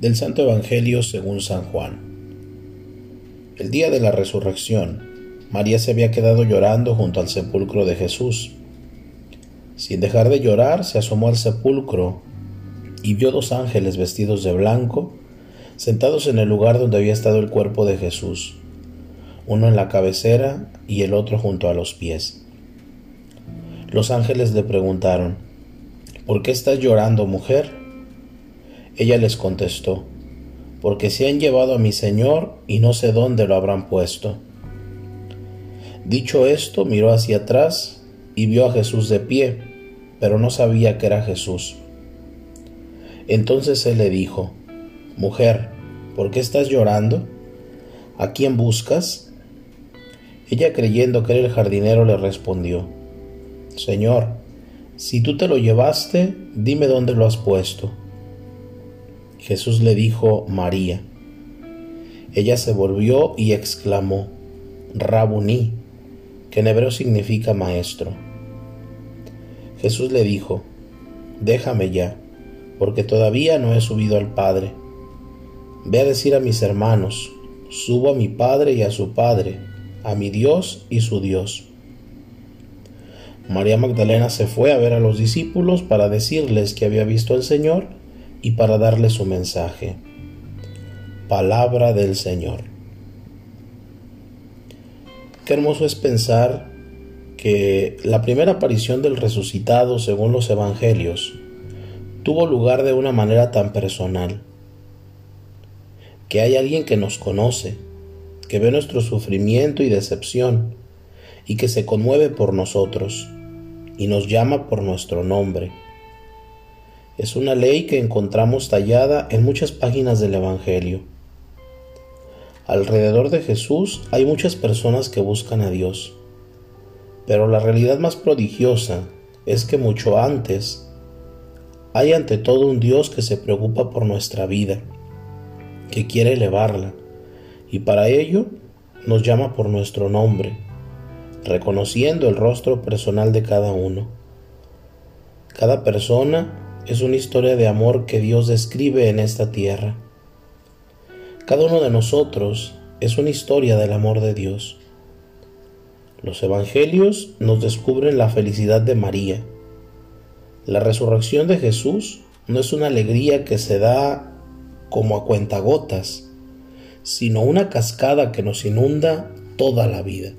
Del Santo Evangelio según San Juan. El día de la resurrección, María se había quedado llorando junto al sepulcro de Jesús. Sin dejar de llorar, se asomó al sepulcro y vio dos ángeles vestidos de blanco, sentados en el lugar donde había estado el cuerpo de Jesús, uno en la cabecera y el otro junto a los pies. Los ángeles le preguntaron, ¿Por qué estás llorando, mujer? Ella les contestó, porque se han llevado a mi Señor y no sé dónde lo habrán puesto. Dicho esto, miró hacia atrás y vio a Jesús de pie, pero no sabía que era Jesús. Entonces él le dijo, Mujer, ¿por qué estás llorando? ¿A quién buscas? Ella creyendo que era el jardinero le respondió, Señor, si tú te lo llevaste, dime dónde lo has puesto. Jesús le dijo, María. Ella se volvió y exclamó, Rabuní, que en hebreo significa maestro. Jesús le dijo, Déjame ya, porque todavía no he subido al Padre. Ve a decir a mis hermanos, subo a mi Padre y a su Padre, a mi Dios y su Dios. María Magdalena se fue a ver a los discípulos para decirles que había visto al Señor y para darle su mensaje. Palabra del Señor. Qué hermoso es pensar que la primera aparición del resucitado, según los evangelios, tuvo lugar de una manera tan personal. Que hay alguien que nos conoce, que ve nuestro sufrimiento y decepción, y que se conmueve por nosotros, y nos llama por nuestro nombre es una ley que encontramos tallada en muchas páginas del Evangelio. Alrededor de Jesús hay muchas personas que buscan a Dios, pero la realidad más prodigiosa es que mucho antes hay ante todo un Dios que se preocupa por nuestra vida, que quiere elevarla, y para ello nos llama por nuestro nombre, reconociendo el rostro personal de cada uno. Cada persona es una historia de amor que Dios describe en esta tierra. Cada uno de nosotros es una historia del amor de Dios. Los evangelios nos descubren la felicidad de María. La resurrección de Jesús no es una alegría que se da como a cuentagotas, sino una cascada que nos inunda toda la vida.